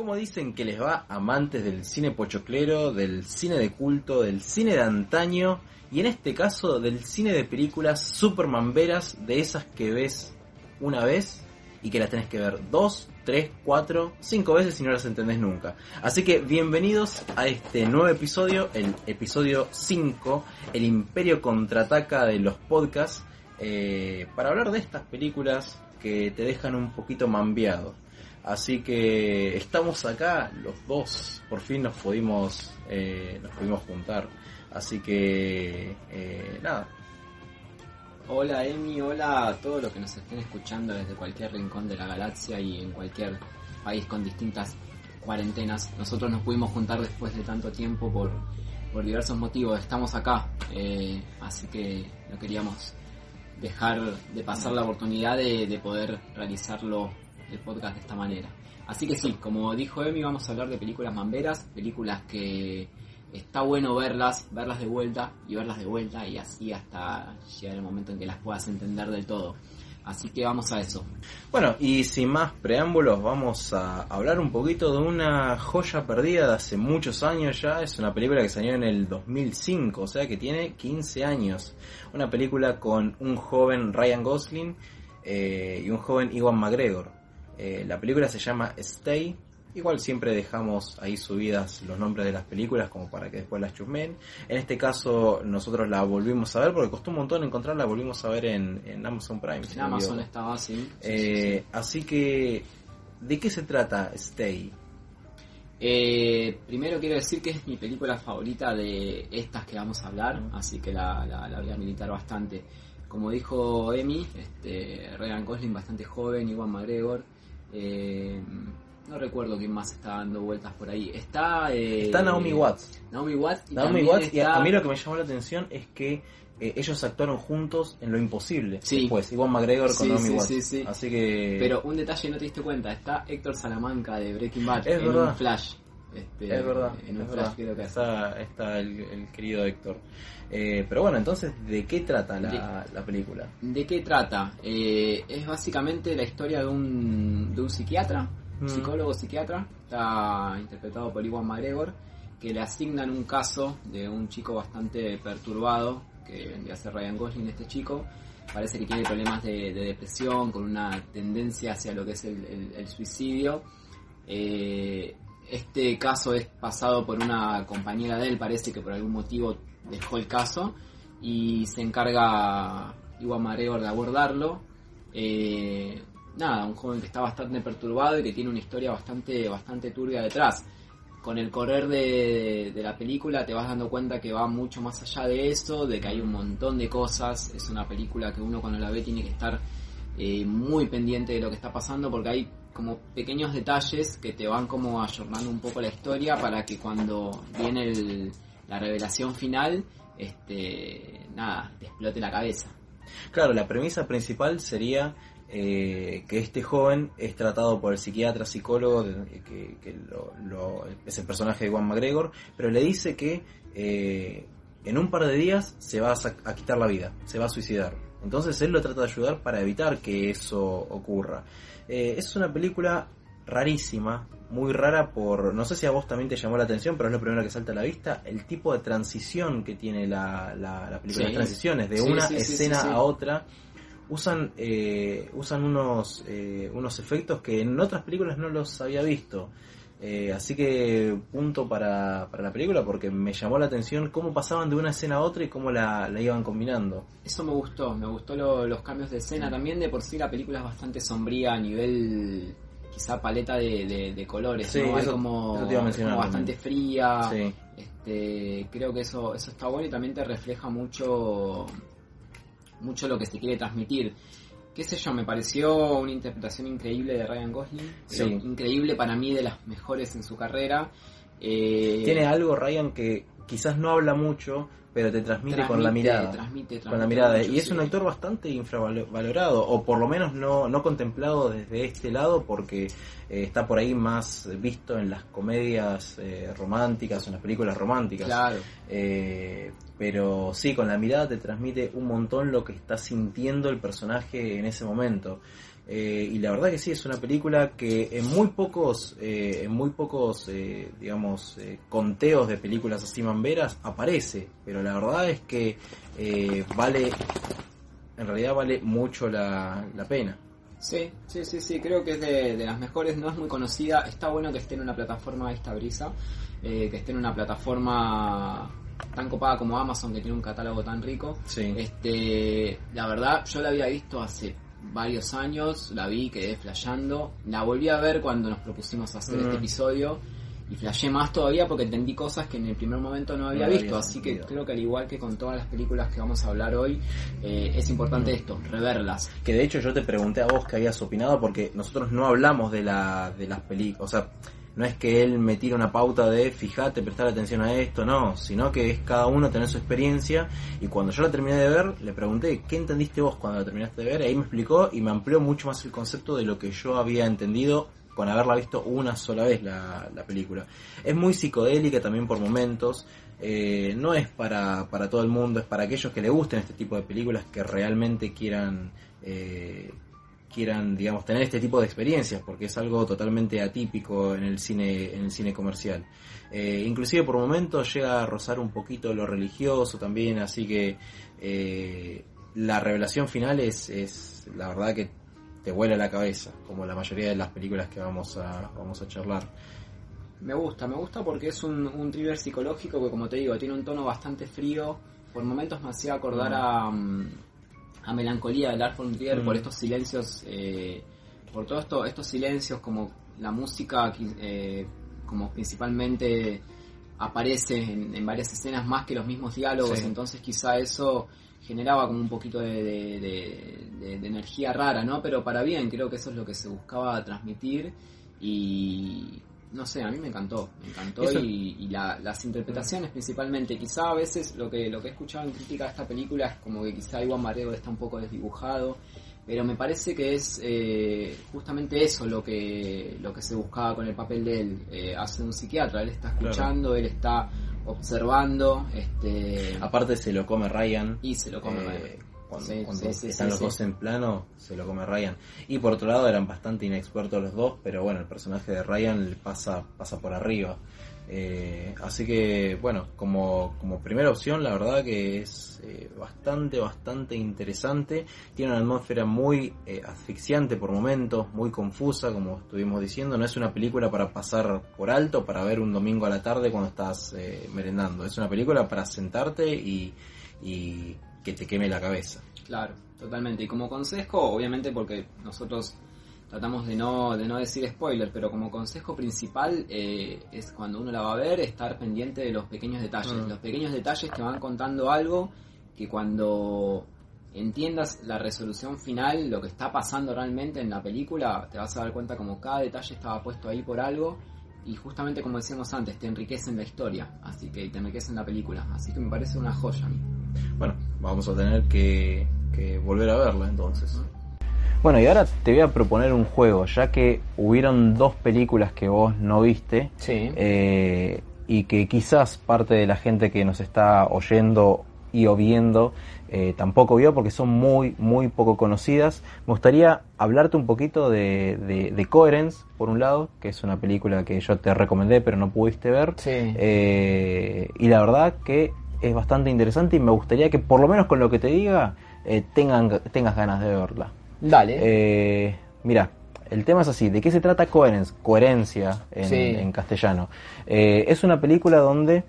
¿Cómo dicen que les va amantes del cine pochoclero, del cine de culto, del cine de antaño y en este caso del cine de películas supermamberas de esas que ves una vez y que las tenés que ver dos, tres, cuatro, cinco veces y no las entendés nunca? Así que bienvenidos a este nuevo episodio, el episodio 5, el imperio contraataca de los podcasts, eh, para hablar de estas películas que te dejan un poquito mambiado. Así que estamos acá los dos, por fin nos pudimos, eh, nos pudimos juntar. Así que eh, nada, Hola Emi, hola a todos los que nos estén escuchando desde cualquier rincón de la galaxia y en cualquier país con distintas cuarentenas. Nosotros nos pudimos juntar después de tanto tiempo por, por diversos motivos. Estamos acá, eh, así que no queríamos dejar de pasar la oportunidad de, de poder realizarlo el podcast de esta manera. Así que sí, como dijo Emi, vamos a hablar de películas mamberas, películas que está bueno verlas, verlas de vuelta y verlas de vuelta y así hasta llegar el momento en que las puedas entender del todo. Así que vamos a eso. Bueno, y sin más preámbulos, vamos a hablar un poquito de una joya perdida de hace muchos años ya. Es una película que salió en el 2005, o sea que tiene 15 años. Una película con un joven Ryan Gosling eh, y un joven Iwan McGregor. Eh, la película se llama Stay. Igual siempre dejamos ahí subidas los nombres de las películas como para que después las chusmen. En este caso nosotros la volvimos a ver porque costó un montón encontrarla, volvimos a ver en, en Amazon Prime. En Amazon estaba así. sí, Eh, sí, sí. Así que, ¿de qué se trata Stay? Eh, primero quiero decir que es mi película favorita de estas que vamos a hablar, así que la, la- la voy a militar bastante. Como dijo Emi, este, Ryan Gosling bastante joven, Iwan McGregor. Eh, no recuerdo quién más está dando vueltas por ahí. Está, eh, Está Naomi Watts. Naomi Watts. y Naomi y a, mí lo que me llamó la atención es que eh, ellos actuaron juntos en Lo Imposible. Sí. Después, Iwan McGregor con Sí, Naomi sí, Watts. sí, sí. Así que... Pero un detalle no te diste cuenta, está Héctor Salamanca de Breaking Bad Es en verdad. un flash. Este, es verdad, En un es flash verdad. creo que está, está el, el querido Héctor. Eh, pero bueno, entonces, ¿de qué trata la, la película? ¿De qué trata? Eh, es básicamente la historia de un, de un psiquiatra, Mm. psicólogo psiquiatra, está interpretado por Iwan McGregor, que le asignan un caso de un chico bastante perturbado, que vendría a ser Ryan Gosling, este chico. Parece que tiene problemas de, de depresión, con una tendencia hacia lo que es el, el- el suicidio. Eh, este caso es pasado por una compañera de él, parece que por algún motivo dejó el caso y se encarga Iwan McGregor de abordarlo. Eh, nada, un joven que está bastante perturbado y que tiene una historia bastante, bastante turbia detrás. Con el correr de, de la película te vas dando cuenta que va mucho más allá de eso, de que hay un montón de cosas. Es una película que uno cuando la ve tiene que estar eh, muy pendiente de lo que está pasando porque hay como pequeños detalles que te van como ayornando un poco la historia para que cuando viene el- la revelación final, este, nada, te explote la cabeza. Claro, la premisa principal sería eh, que este joven es tratado por el psiquiatra, psicólogo, que, que lo- lo- es el personaje de Juan McGregor, pero le dice que eh, en un par de días se va a, a quitar la vida, se va a suicidar. Entonces él lo trata de ayudar para evitar que eso ocurra. Eh, es una película rarísima, muy rara por, no sé si a vos también te llamó la atención, pero es lo primero que salta a la vista, el tipo de transición que tiene la, la, la película, Sí. las transiciones de Sí, una sí, escena a otra, usan, eh, usan unos, eh, unos efectos que en otras películas no los había visto. Eh, así que punto para, para la película porque me llamó la atención cómo pasaban de una escena a otra y cómo la, la iban combinando. Eso me gustó, me gustó lo- los cambios de escena también. De por sí la película es bastante sombría a nivel quizá paleta de, de- de colores, Sí, ¿no? Hay eso- como, eso te iba a mencionar como bastante fría. Sí. Este, creo que eso, eso está bueno y también te refleja mucho, mucho lo que se quiere transmitir. Qué sé yo, me pareció una interpretación increíble de Ryan Gosling. Sí. Increíble para mí, de las mejores en su carrera. Eh, Tiene algo, Ryan, que quizás no habla mucho, pero te transmite, con la mirada. transmite- con la mirada. mucho, y es sí. un actor bastante infravalorado, o por lo menos no, no contemplado desde este lado, porque eh, está por ahí más visto en las comedias eh, románticas, en las películas románticas. Claro. Eh, pero sí, con la mirada te transmite un montón lo que está sintiendo el personaje en ese momento. Eh, y la verdad que sí, es una película que en muy pocos, eh, en muy pocos, eh, digamos, conteos de películas así mamberas aparece. Pero la verdad es que vale, en realidad vale mucho la, la pena. Sí, sí, sí, sí, creo que es de, de las mejores, no es muy conocida, está bueno que esté en una plataforma esta brisa, que esté en una plataforma tan copada como Amazon, que tiene un catálogo tan rico. Sí. Este, la verdad, yo la había visto hace varios años, la vi, quedé flasheando, la volví a ver cuando nos propusimos hacer Mm. este episodio y flashé más todavía porque entendí cosas que en el primer momento no había No visto, había así que creo que al igual que con todas las películas que vamos a hablar hoy, eh, es importante esto, reverlas. Que de hecho yo te pregunté a vos que habías opinado porque nosotros no hablamos de la de las películas, o sea, no es que él me tire una pauta de fíjate, prestar atención a esto, no, sino que es cada uno tener su experiencia y cuando yo la terminé de ver le pregunté, ¿qué entendiste vos cuando la terminaste de ver? Ahí me explicó y me amplió mucho más el concepto de lo que yo había entendido con haberla visto una sola vez la, la película. Es muy psicodélica también por momentos, eh, no es para, para todo el mundo, es para aquellos que le gusten este tipo de películas que realmente quieran eh, quieran digamos tener este tipo de experiencias porque es algo totalmente atípico en el cine en el cine comercial Eh, inclusive por momentos llega a rozar un poquito lo religioso también así que eh, la revelación final es, es la verdad que te vuela la cabeza como la mayoría de las películas que vamos a vamos a charlar Me gusta, me gusta porque es un, thriller psicológico que, como te digo, tiene un tono bastante frío. Por momentos me hacía acordar a, mm, a Melancolía de Lars von Trier Mm. por estos silencios, eh, por todos esto, estos silencios, como la música, eh, como principalmente aparece en, en varias escenas más que los mismos diálogos, Sí. entonces quizá eso generaba como un poquito de, de- de- de- de energía rara, ¿no? Pero para bien, creo que eso es lo que se buscaba transmitir y no sé, a mí me encantó, me encantó Eso- y, y la- las interpretaciones principalmente, quizá a veces lo que lo que he escuchado en crítica de esta película es como que quizá Iwan Marego está un poco desdibujado, pero me parece que es eh, justamente eso lo que lo que se buscaba con el papel de él, eh, hace un psiquiatra, él está Claro. escuchando, él está observando, este aparte se lo come Ryan y se lo come. Eh, cuando, Sí, cuando sí, sí, están sí, los dos en plano, se lo come Ryan. Y por otro lado eran bastante inexpertos los dos, pero bueno, el personaje de Ryan pasa, pasa por arriba. Eh, así que, bueno, como, como primera opción, la verdad que es eh, bastante, bastante interesante. Tiene una atmósfera muy eh, asfixiante por momentos, muy confusa, como estuvimos diciendo. No es una película para pasar por alto, para ver un domingo a la tarde cuando estás eh, merendando. Es una película para sentarte y, y que te queme la cabeza. Claro, totalmente. Y como consejo, obviamente porque nosotros tratamos de no, de no decir spoiler, pero como consejo principal eh, es cuando uno la va a ver estar pendiente de los pequeños detalles. Mm. Los pequeños detalles te van contando algo que cuando entiendas la resolución final, lo que está pasando realmente en la película, te vas a dar cuenta como cada detalle estaba puesto ahí por algo. Y justamente como decíamos antes, te enriquecen la historia, así que te enriquecen la película. Así que me parece una joya a mí. Bueno, vamos a tener que, que volver a verla entonces. Bueno, y ahora te voy a proponer un juego, ya que hubieron dos películas que vos no viste Sí. eh, y que quizás parte de la gente que nos está oyendo y o viendo eh, tampoco vio porque son muy, muy poco conocidas. Me gustaría hablarte un poquito de, de, de Coherence, por un lado, que es una película que yo te recomendé pero no pudiste ver. Sí. Eh, y la verdad que es bastante interesante y me gustaría que por lo menos con lo que te diga eh, tengan, tengas ganas de verla. Dale. Eh, mira, el tema es así, ¿de qué se trata Coherence? Coherencia en, Sí. en castellano. Es una película donde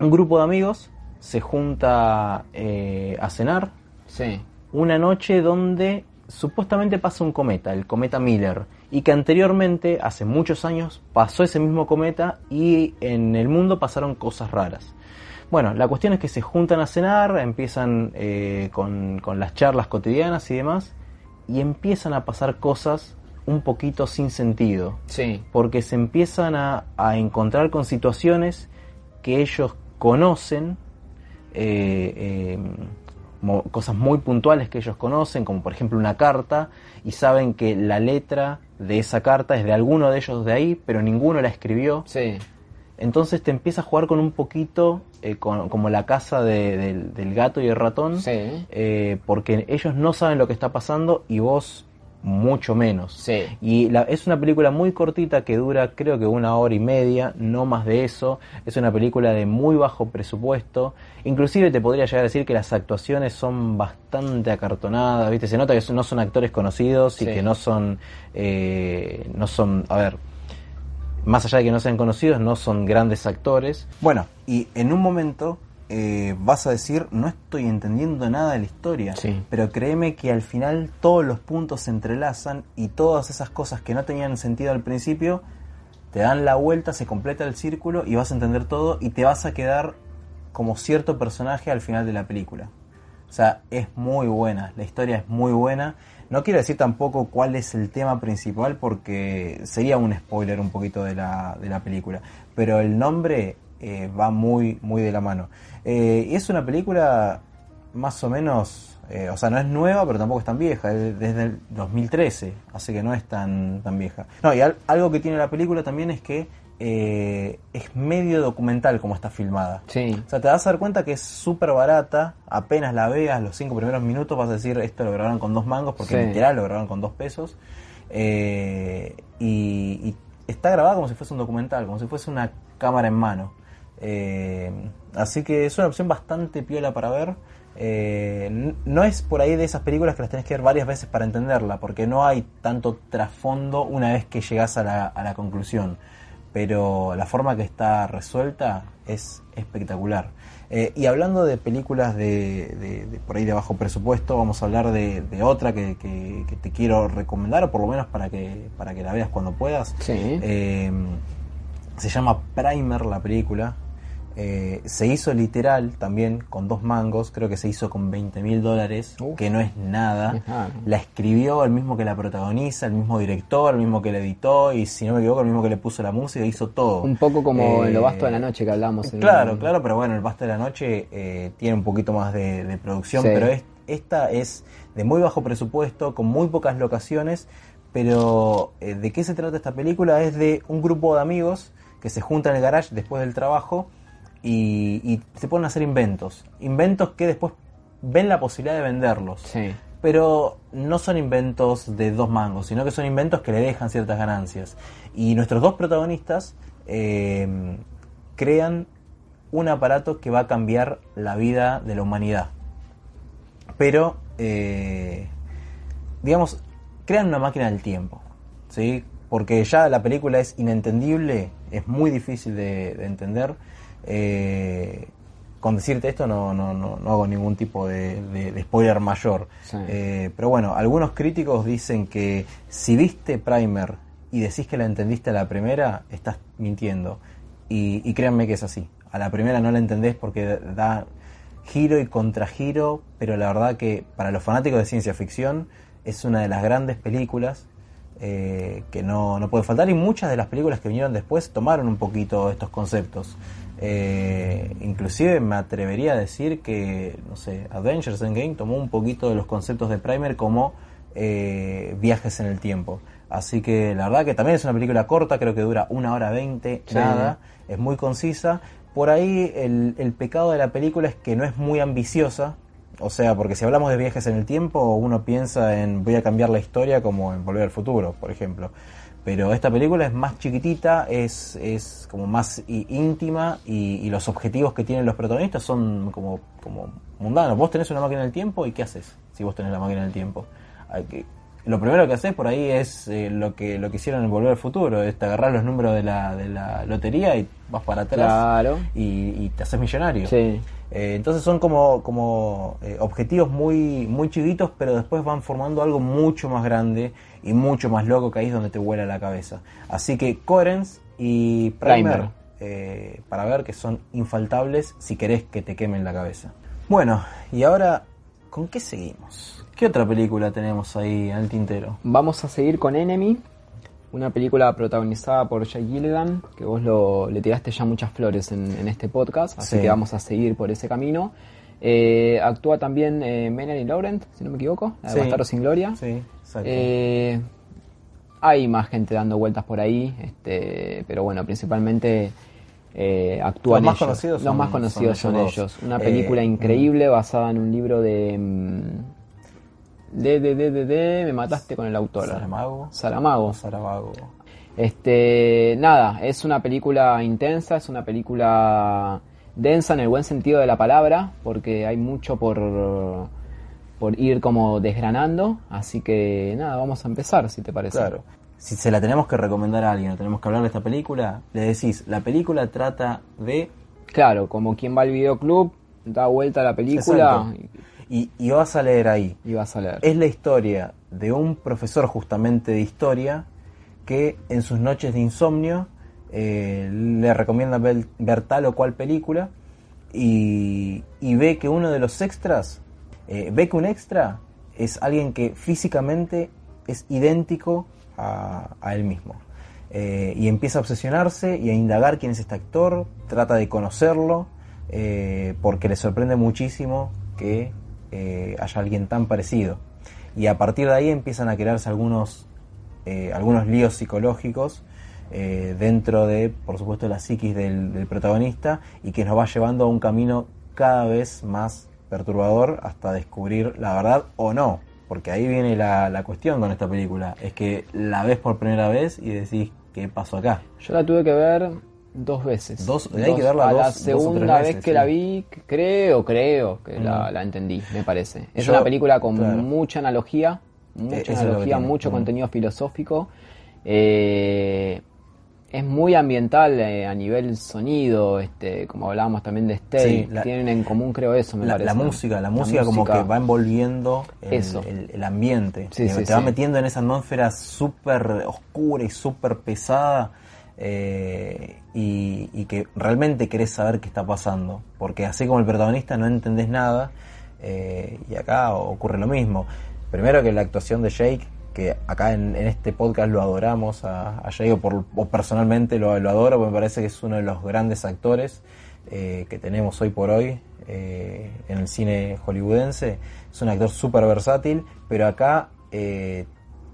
un grupo de amigos se junta eh, a cenar sí. una noche donde supuestamente pasa un cometa, el cometa Miller, y que anteriormente, hace muchos años, pasó ese mismo cometa y en el mundo pasaron cosas raras. Bueno, la cuestión es que se juntan a cenar, empiezan eh, con, con las charlas cotidianas y demás, y empiezan a pasar cosas un poquito sin sentido. Sí. Porque se empiezan a, a encontrar con situaciones que ellos conocen, eh, eh, cosas muy puntuales que ellos conocen, como por ejemplo una carta, y saben que la letra de esa carta es de alguno de ellos de ahí, pero ninguno la escribió. Sí. Entonces te empieza a jugar con un poquito, eh, con- como la casa de- del, del gato y el ratón, Sí. eh, porque ellos no saben lo que está pasando y vos mucho menos. Sí. Y la- es una película muy cortita que dura creo que una hora y media, no más de eso. Es una película de muy bajo presupuesto. Inclusive te podría llegar a decir que las actuaciones son bastante acartonadas, ¿viste? Se nota que no son actores conocidos y Sí. que no son, eh, no son, a ver, más allá de que no sean conocidos, no son grandes actores. Bueno, y en un momento eh, vas a decir, no estoy entendiendo nada de la historia, Sí. pero créeme que al final todos los puntos se entrelazan y todas esas cosas que no tenían sentido al principio, te dan la vuelta, se completa el círculo y vas a entender todo y te vas a quedar como cierto personaje al final de la película. O sea, es muy buena, la historia es muy buena. No quiero decir tampoco cuál es el tema principal porque sería un spoiler un poquito de la, de la película. Pero el nombre eh, va muy, muy de la mano. Eh, y es una película más o menos, eh, o sea, no es nueva, pero tampoco es tan vieja, es desde el 2013, así que no es tan, tan vieja. No, y al- algo que tiene la película también es que eh, es medio documental como está filmada. Sí. O sea, te vas a dar cuenta que es súper barata, apenas la veas, los cinco primeros minutos vas a decir, esto lo grabaron con dos mangos, porque Sí. literal lo grabaron con dos pesos. Eh, y, y está grabada como si fuese un documental, como si fuese una cámara en mano. Eh, así que es una opción bastante piola para ver. Eh, no es por ahí de esas películas que las tenés que ver varias veces para entenderla, porque no hay tanto trasfondo una vez que llegas a la, a la conclusión. Pero la forma que está resuelta es espectacular. Eh, y hablando de películas de, de- de por ahí de bajo presupuesto, vamos a hablar de, de otra que, que- que te quiero recomendar, o por lo menos para que, para que la veas cuando puedas. Sí. Eh, se llama Primer la película. Eh, se hizo literal también con dos mangos, creo que se hizo con 20 mil dólares, que no es nada. Es nada. La escribió el mismo que la protagoniza, el mismo director, el mismo que la editó y si no me equivoco el mismo que le puso la música, hizo todo. Un poco como Eh, en lo vasto de la noche que hablamos. en Claro, el- claro, pero bueno, el Basta de la Noche eh, tiene un poquito más de, de producción, Sí. pero es- esta es de muy bajo presupuesto, con muy pocas locaciones, pero eh, ¿de qué se trata esta película? Es de un grupo de amigos que se juntan en el garage después del trabajo y, y se ponen a hacer inventos. Inventos que después ven la posibilidad de venderlos Sí. pero no son inventos de dos mangos, sino que son inventos que le dejan ciertas ganancias. Y nuestros dos protagonistas eh, crean un aparato que va a cambiar la vida de la humanidad. Pero, eh, digamos, crean una máquina del tiempo, ¿sí? Porque ya la película es inentendible, es muy difícil de, de entender. Eh, con decirte esto no, no, no, no hago ningún tipo de, de- de spoiler mayor. Sí. Eh, pero bueno, algunos críticos dicen que si viste Primer y decís que la entendiste a la primera, estás mintiendo. Y, y créanme que es así. A la primera no la entendés porque da giro y contragiro, pero la verdad que para los fanáticos de ciencia ficción es una de las grandes películas eh, que no, no puede faltar y muchas de las películas que vinieron después tomaron un poquito estos conceptos. Eh, inclusive me atrevería a decir que, no sé, Avengers Endgame tomó un poquito de los conceptos de Primer como eh, viajes en el tiempo. Así que la verdad que también es una película corta, creo que dura una hora veinte, Sí. nada, es muy concisa. Por ahí el, el pecado de la película es que no es muy ambiciosa, o sea, porque si hablamos de viajes en el tiempo, uno piensa en voy a cambiar la historia como en Volver al Futuro, por ejemplo. Pero esta película es más chiquitita, es, es como más íntima y, y los objetivos que tienen los protagonistas son como, como mundanos. Vos tenés una máquina del tiempo y ¿qué haces si vos tenés la máquina del tiempo? Lo primero que haces por ahí es eh, lo que lo que hicieron en Volver al Futuro, es te agarrar los números de la, de la lotería y vas para atrás Claro. y, y te haces millonario. Sí. Eh, entonces son como, como eh, objetivos muy, muy chiquitos, pero después van formando algo mucho más grande y mucho más loco que ahí es donde te vuela la cabeza. Así que Coherence y Primer, Primer. para ver que son infaltables si querés que te quemen la cabeza. Bueno, y ahora ¿Con qué seguimos? ¿Qué otra película tenemos ahí al tintero? Vamos a seguir con Enemy, una película protagonizada por Jake Gilligan, que vos lo, le tiraste ya muchas flores en, en este podcast, así Sí. que vamos a seguir por ese camino. Eh, actúa también eh, Melanie Laurent, si no me equivoco, la de Sí. Sin Gloria. Sí, exacto. Eh, hay más gente dando vueltas por ahí, este, pero bueno, principalmente eh, actúan Los más ellos. conocidos Los son- más conocidos son son, ellos dos. ellos. Una Eh, película mm. increíble basada en un libro de... mm, De, de, de, de, de, me mataste con el autor. Saramago. Saramago. Saramago. Este, nada, es una película intensa, es una película densa en el buen sentido de la palabra, porque hay mucho por, por ir como desgranando, así que nada, vamos a empezar, si te parece. Claro. Si se la tenemos que recomendar a alguien o tenemos que hablar de esta película, le decís, la película trata de... Claro, como quien va al videoclub, da vuelta a la película Exacto. Y, y vas a leer ahí. y vas a leer. Es la historia de un profesor justamente de historia que en sus noches de insomnio eh, le recomienda ver, ver tal o cual película y, y ve que uno de los extras, eh, ve que un extra es alguien que físicamente es idéntico a, a él mismo. Eh, y empieza a obsesionarse y a indagar quién es este actor, trata de conocerlo, porque le sorprende muchísimo que eh, haya alguien tan parecido. Y a partir de ahí empiezan a crearse algunos, eh, algunos líos psicológicos eh, dentro de, por supuesto, la psiquis del, del protagonista y que nos va llevando a un camino cada vez más perturbador hasta descubrir la verdad o no. Porque ahí viene la, la cuestión con esta película. Es que la ves por primera vez y decís, ¿qué pasó acá? Yo la tuve que ver dos veces. Dos- hay que verla a dos- la dos segunda veces, vez que sí. la vi, creo, creo que la, Mm. la entendí, me parece. Es Yo- una película con claro. mucha analogía, Eh, mucha analogía, mucho Mm. contenido filosófico. Eh, es muy ambiental eh, a nivel sonido, este, como hablábamos también de Stay. Sí, Tienen en común, creo, eso, me La, parece. la música, la música como que va envolviendo el, Eso. el- el ambiente. Sí, Eh, sí, te va metiendo en esa atmósfera súper oscura y súper pesada. Eh, y, que realmente querés saber qué está pasando. Porque así como el protagonista no entendés nada. eh, y acá ocurre lo mismo. Primero que la actuación de Jake, que acá en, en este podcast lo adoramos a, Jake, o, por, o personalmente lo, adoro, porque me parece que es uno de los grandes actores eh, que tenemos hoy por hoy en el cine hollywoodense. Es un actor súper versátil, pero acá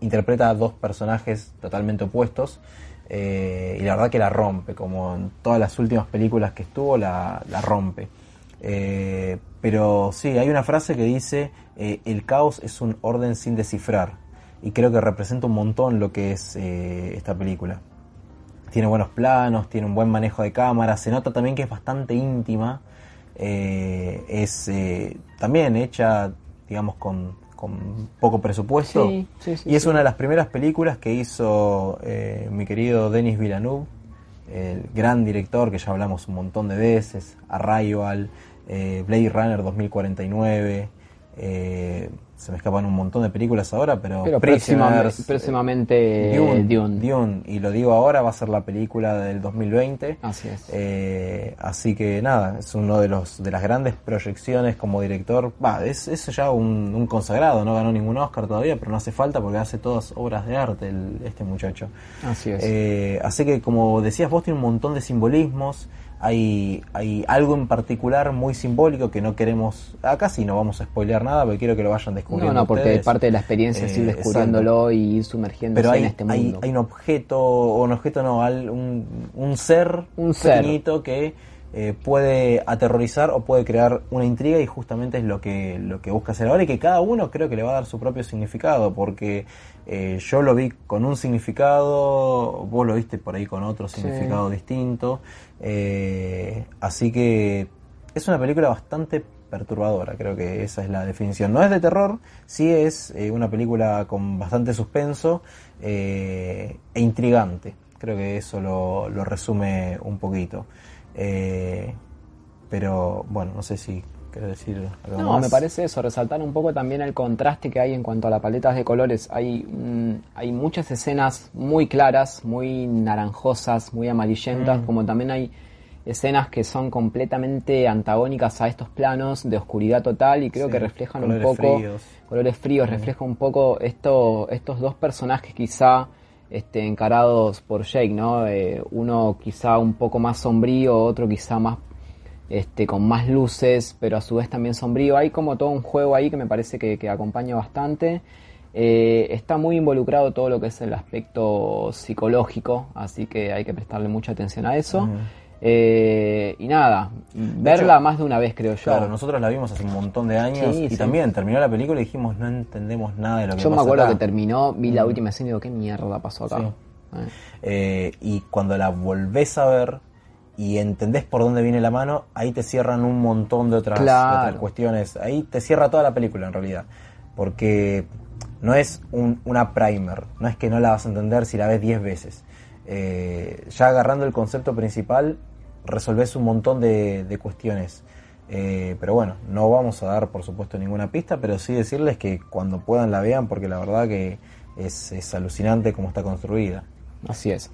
interpreta a dos personajes totalmente opuestos. Eh, y la verdad que la rompe, como en todas las últimas películas que estuvo, la, rompe. Eh, pero sí, hay una frase que dice, eh, el caos es un orden sin descifrar. Y creo que representa un montón lo que es esta película. Tiene buenos planos, tiene un buen manejo de cámara, se nota también que es bastante íntima. es también hecha, digamos, con, con poco presupuesto. Sí, sí, sí, y es una de las primeras películas que hizo eh, mi querido Denis Villeneuve, el gran director que ya hablamos un montón de veces, Arrival, eh, Blade Runner 2049, eh, se me escapan un montón de películas ahora, pero, Pero Prisoners, próximamente, eh, Dune, Dune. Dune, y lo digo ahora, va a ser la película del 2020. Así es. Eh, así que nada, es uno de los de las grandes proyecciones como director. Va, es, es ya un, un consagrado, no ganó ningún Oscar todavía, pero no hace falta porque hace todas obras de arte el- este muchacho. Así es. Eh, así que como decías vos, tiene un montón de simbolismos. Hay, hay algo en particular muy simbólico que no queremos. Acá sí no vamos a spoilear nada, porque quiero que lo vayan no, descubriendo. no, porque ustedes. parte de la experiencia es ir Eh, descubriéndolo y ir sumergiéndose Pero hay, en este hay, mundo. hay un objeto, o un objeto no, al- un, un ser Un ser. pequeñito que eh, puede aterrorizar o puede crear una intriga y justamente es lo que, lo que busca hacer ahora y que cada uno creo que le va a dar su propio significado porque eh, yo lo vi con un significado, vos lo viste por ahí con otro Sí. significado distinto, eh, así que es una película bastante perturbadora, creo que esa es la definición. No es de terror, sí es una película con bastante suspenso e intrigante. Creo que eso lo, lo resume un poquito. Eh, pero bueno, no sé si querés decir algo No, más. me parece eso, resaltar un poco también el contraste que hay en cuanto a las paletas de colores. Hay, mm, hay muchas escenas muy claras, muy naranjosas, muy amarillentas, Mm. como también hay escenas que son completamente antagónicas a estos planos de oscuridad total y creo Sí, que reflejan un poco fríos. colores fríos, refleja un poco esto, estos dos personajes quizá este, encarados por Jake, ¿no? Eh, uno quizá un poco más sombrío, otro quizá más este, con más luces, pero a su vez también sombrío. Hay como todo un juego ahí que me parece que, que acompaña bastante. Eh, está muy involucrado todo lo que es el aspecto psicológico, así que hay que prestarle mucha atención a eso. Eh, y nada, verla más de una vez creo yo. Claro, nosotros la vimos hace un montón de años Sí, y sí. también terminó la película y dijimos no entendemos nada de lo que yo me acuerdo acá". que terminó, vi la última escena y digo, ¿qué mierda pasó acá? Sí. Eh. Eh, y cuando la volvés a ver y entendés por dónde viene la mano, ahí te cierran un montón de otras, de Claro. otras cuestiones. Ahí te cierra toda la película en realidad. Porque no es un- una primer, no es que no la vas a entender si la ves 10 veces. Ya agarrando el concepto principal, resolvés un montón de, de cuestiones. Eh, pero bueno, no vamos a dar por supuesto ninguna pista, pero sí decirles que cuando puedan la vean, porque la verdad que es, es alucinante cómo está construida. Así es.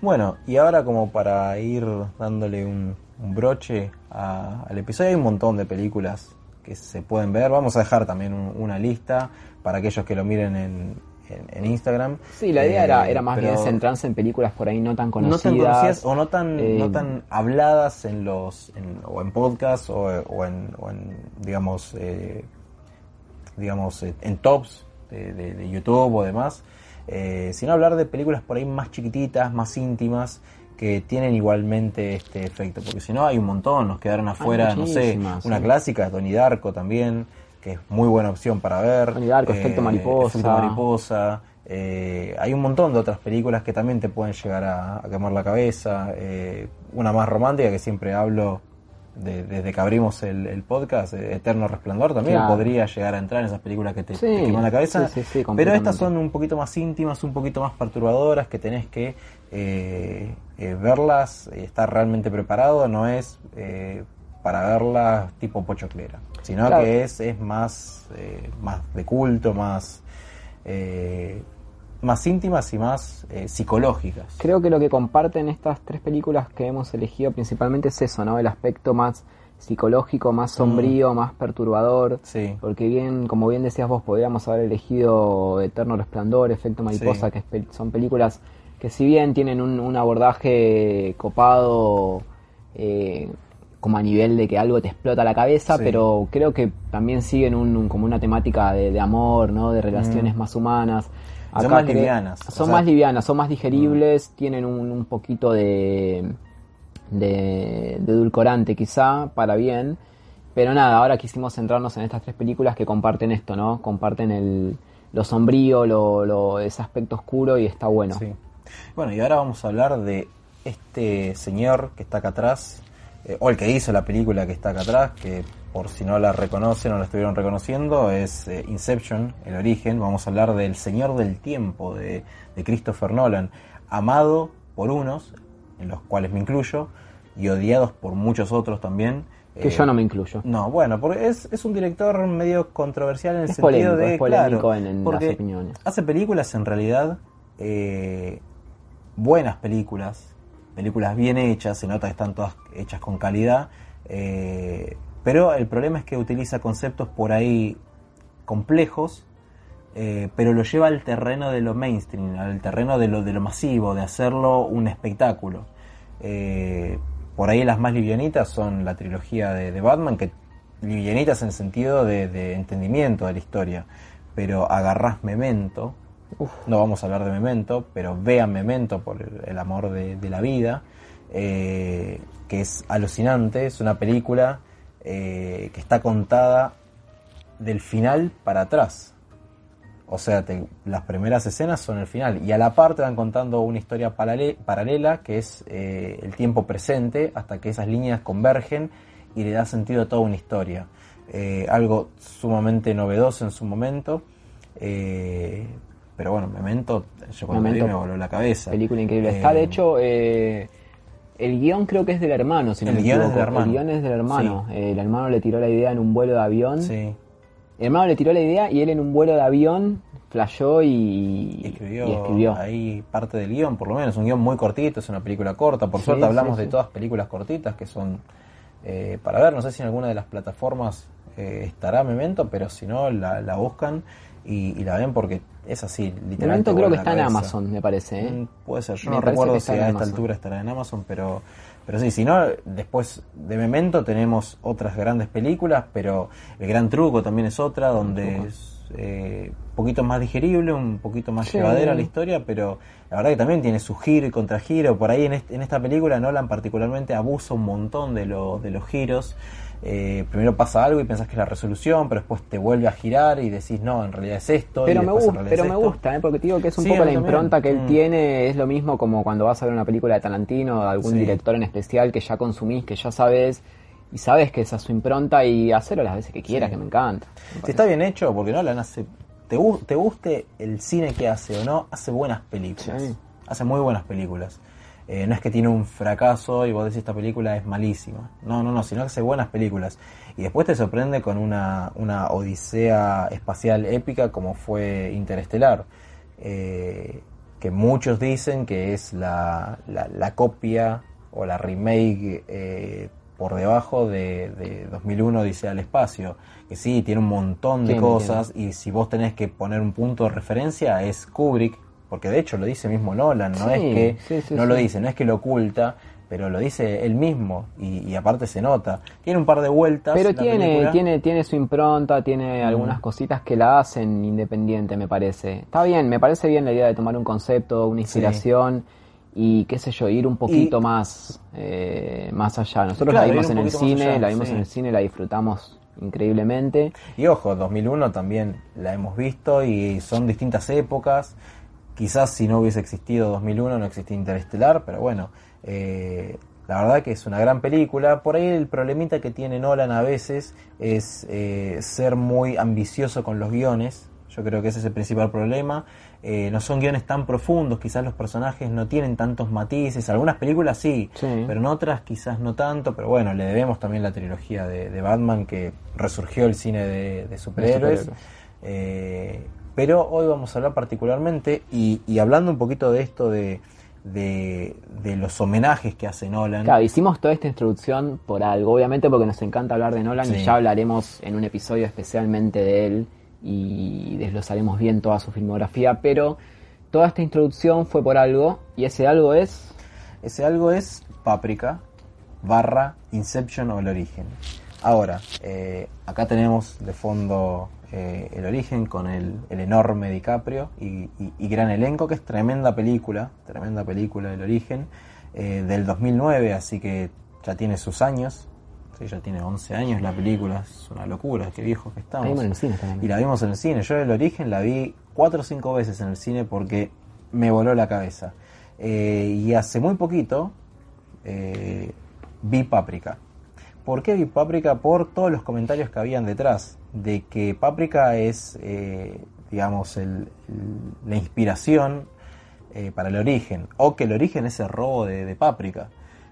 Bueno, y ahora como para ir dándole un, un broche a- al episodio, hay un montón de películas que se pueden ver. Vamos a dejar también un- una lista para aquellos que lo miren en, en- en Instagram. Sí, la idea era, Eh, era más bien centrarse en películas por ahí no tan no conocidas. tan conocidas o no tan, eh, no tan habladas en los en- o en podcast o, o en, o en, digamos eh, digamos eh, en tops de, de- de YouTube o demás eh, sino hablar de películas por ahí más chiquititas más íntimas que tienen igualmente este efecto porque si no hay un montón nos quedaron afuera no sé una sí. clásica Donnie Darko también que es muy buena opción para ver Donnie Darko, Efecto Mariposa. Efecto Mariposa eh, hay un montón de otras películas que también te pueden llegar a, a quemar la cabeza. eh, una más romántica que siempre hablo de- desde que abrimos el, el podcast, eh, Eterno Resplandor, también Claro. podría llegar a entrar en esas películas que te, Sí, te queman la cabeza. sí, sí, sí, pero estas son un poquito más íntimas, un poquito más perturbadoras, que tenés que eh, eh, verlas, eh, estar realmente preparado, no es eh, para verlas tipo pochoclera, sino Claro. que es, es más, eh, más de culto, más... eh, más íntimas y más eh, psicológicas. Creo que lo que comparten estas tres películas que hemos elegido principalmente es eso, ¿no? El aspecto más psicológico, más sombrío, más perturbador. Sí. Porque bien, como bien decías vos, podríamos haber elegido Eterno Resplandor, Efecto Mariposa, Sí. que son películas que si bien tienen un, un abordaje copado, eh, como a nivel de que algo te explota la cabeza, Sí. pero creo que también siguen un, un- como una temática de, de amor, ¿no? De relaciones Mm. más humanas. Son más livianas, o Son sea- más livianas, son más digeribles, tienen un, un poquito de, de, de edulcorante quizá, para bien. Pero nada, ahora quisimos centrarnos en estas tres películas que comparten esto, ¿no? Comparten el, lo sombrío, lo, lo- ese aspecto oscuro y está bueno. Sí. Bueno, y ahora vamos a hablar de este señor que está acá atrás, eh, o el que hizo la película que está acá atrás, que por si no la reconocen o la estuvieron reconociendo, es eh, Inception, el origen. Vamos a hablar del Señor del Tiempo de, de Christopher Nolan, amado por unos, en los cuales me incluyo, y odiados por muchos otros también. Que Eh, yo no me incluyo. No, bueno, porque es, es un director medio controversial en el Es sentido polémico, de. es polémico claro, en- en las porque opiniones. Hace películas en realidad, eh, buenas películas, películas bien hechas, se nota que están todas hechas con calidad, eh, pero el problema es que utiliza conceptos por ahí complejos, eh, pero lo lleva al terreno de lo mainstream, al terreno de lo, de lo masivo, de hacerlo un espectáculo. Eh, por ahí las más livianitas son la trilogía de, Batman, que livianitas en sentido de, de entendimiento de la historia, pero agarrás Memento, no vamos a hablar de Memento, pero vean Memento por el, amor de, la vida, eh, que es alucinante, es una película eh, que está contada del final para atrás. O sea, las primeras escenas son el final. Y a la par te van contando una historia parale- paralela, que es eh, el tiempo presente, hasta que esas líneas convergen y le da sentido a toda una historia. Algo sumamente novedoso en su momento. Pero bueno, Memento, yo cuando Memento, vi me voló la cabeza. Película increíble. Eh, Está, de hecho, eh, el guion creo que es del hermano, si no El me guion es equivoco. del hermano. El guion es del hermano. Eh, el hermano le tiró la idea en un vuelo de avión Sí. El hermano le tiró la idea y él en un vuelo de avión flasheó y, Y escribió, y escribió. ahí parte del guion, por lo menos, un guion muy cortito, es una película corta. Por Sí, suerte hablamos sí, de todas películas cortitas que son eh, para ver. No sé si en alguna de las plataformas eh, estará Memento, pero si no, la, la buscan y, y la ven porque es así, literalmente. Creo que está en. Amazon, me parece. ¿eh? Mm, Puede ser, yo Me no recuerdo si a esta Amazon. altura estará en Amazon, pero, pero sí, si no, después de Memento tenemos otras grandes películas, pero El Gran Truco también es otra, donde es eh, un poquito más digerible, un poquito más Sí. llevadera la historia, pero la verdad que también tiene su giro y contragiro. Por ahí en, en esta película Nolan particularmente abusa un montón de, lo- de los giros. Eh, primero pasa algo y pensás que es la resolución, pero después te vuelve a girar y decís, no, en realidad es esto. Pero me, después en gu- realidad pero es me gusta, ¿eh? porque te digo que es un Sí, poco la también. impronta que él Mm. tiene, es lo mismo como cuando vas a ver una película de Tarantino o de algún Sí. director en especial que ya consumís, que ya sabes y sabes que esa es su impronta y hacerlo las veces que quieras, Sí. que me encanta. Me Si está bien hecho, porque Nolan hace. Te, te guste el cine que hace o no, hace buenas películas. Hace muy buenas películas. Eh, no es que tiene un fracaso y vos decís esta película es malísima. No, no, no, sino que hace buenas películas. Y después te sorprende con una, una odisea espacial épica como fue Interestelar. Eh, que muchos dicen que es la, la, la copia o la remake eh, por debajo de, de 2001 Odisea al Espacio. Que sí, tiene un montón de cosas y si vos tenés que poner un punto de referencia es Kubrick, porque de hecho lo dice mismo Nolan, no Sí, es que sí, sí, no lo dice, no es que lo oculta, pero lo dice él mismo y, y aparte se nota. Tiene un par de vueltas. Pero tiene, película. tiene, tiene su impronta, tiene Mm. algunas cositas que la hacen independiente, me parece. Está bien, me parece bien la idea de tomar un concepto, una inspiración y qué sé yo, ir un poquito Y- más, eh, más allá. Nosotros Claro, la vimos en el cine, allá, la vimos en el cine, la disfrutamos increíblemente. Y ojo, 2001 también la hemos visto y son distintas épocas. Quizás si no hubiese existido 2001 no existía Interestelar, pero bueno, eh, la verdad que es una gran película. Por ahí el problemita que tiene Nolan a veces es eh, ser muy ambicioso con los guiones. Yo creo que ese es el principal problema. Eh, no son guiones tan profundos, quizás los personajes no tienen tantos matices. Algunas películas sí, Sí. pero en otras quizás no tanto. Pero bueno, le debemos también la trilogía de, de Batman que resurgió el cine de, de superhéroes. superhéroes. Eh, pero hoy vamos a hablar particularmente y, y hablando un poquito de esto de, de, de los homenajes que hace Nolan. Claro, hicimos toda esta introducción por algo, obviamente porque nos encanta hablar de Nolan y ya hablaremos en un episodio especialmente de él y desglosaremos bien toda su filmografía, pero toda esta introducción fue por algo y ese algo es... Ese algo es Páprica barra Inception o El Origen. Ahora, eh, acá tenemos de fondo eh, El Origen con el, el enorme DiCaprio y, y- y gran elenco, que es tremenda película, tremenda película El Origen, eh, del 2009, así que ya tiene sus años. Sí, ya tiene 11 años la película, es una locura, qué viejos que La estamos. vimos en el cine también. Y la vimos en el cine. Yo el origen la vi cuatro o cinco veces en el cine porque me voló la cabeza. Eh, y hace muy poquito eh, vi Páprica. ¿Por qué vi Páprica? Por todos los comentarios que habían detrás. De que Páprica es, eh, digamos, el- el- la inspiración eh, para el origen. O que el origen es el robo de, de Páprica.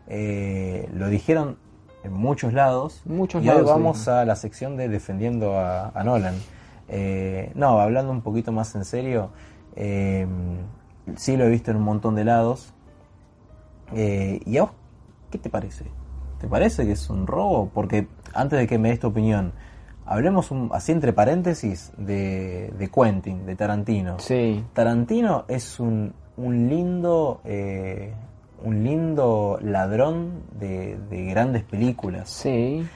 Eh, lo dijeron en muchos lados. Muchos y lados, hoy vamos sí. a la sección de defendiendo a, a Nolan. No, hablando un poquito más en serio, sí lo he visto en un montón de lados. ¿Y a vos qué te parece? ¿Te parece que es un robo? Porque antes de que me des tu opinión, hablemos un- así entre paréntesis de, de Quentin, de Tarantino. Sí, Tarantino es un, un lindo eh, un lindo ladrón de, de grandes películas sí.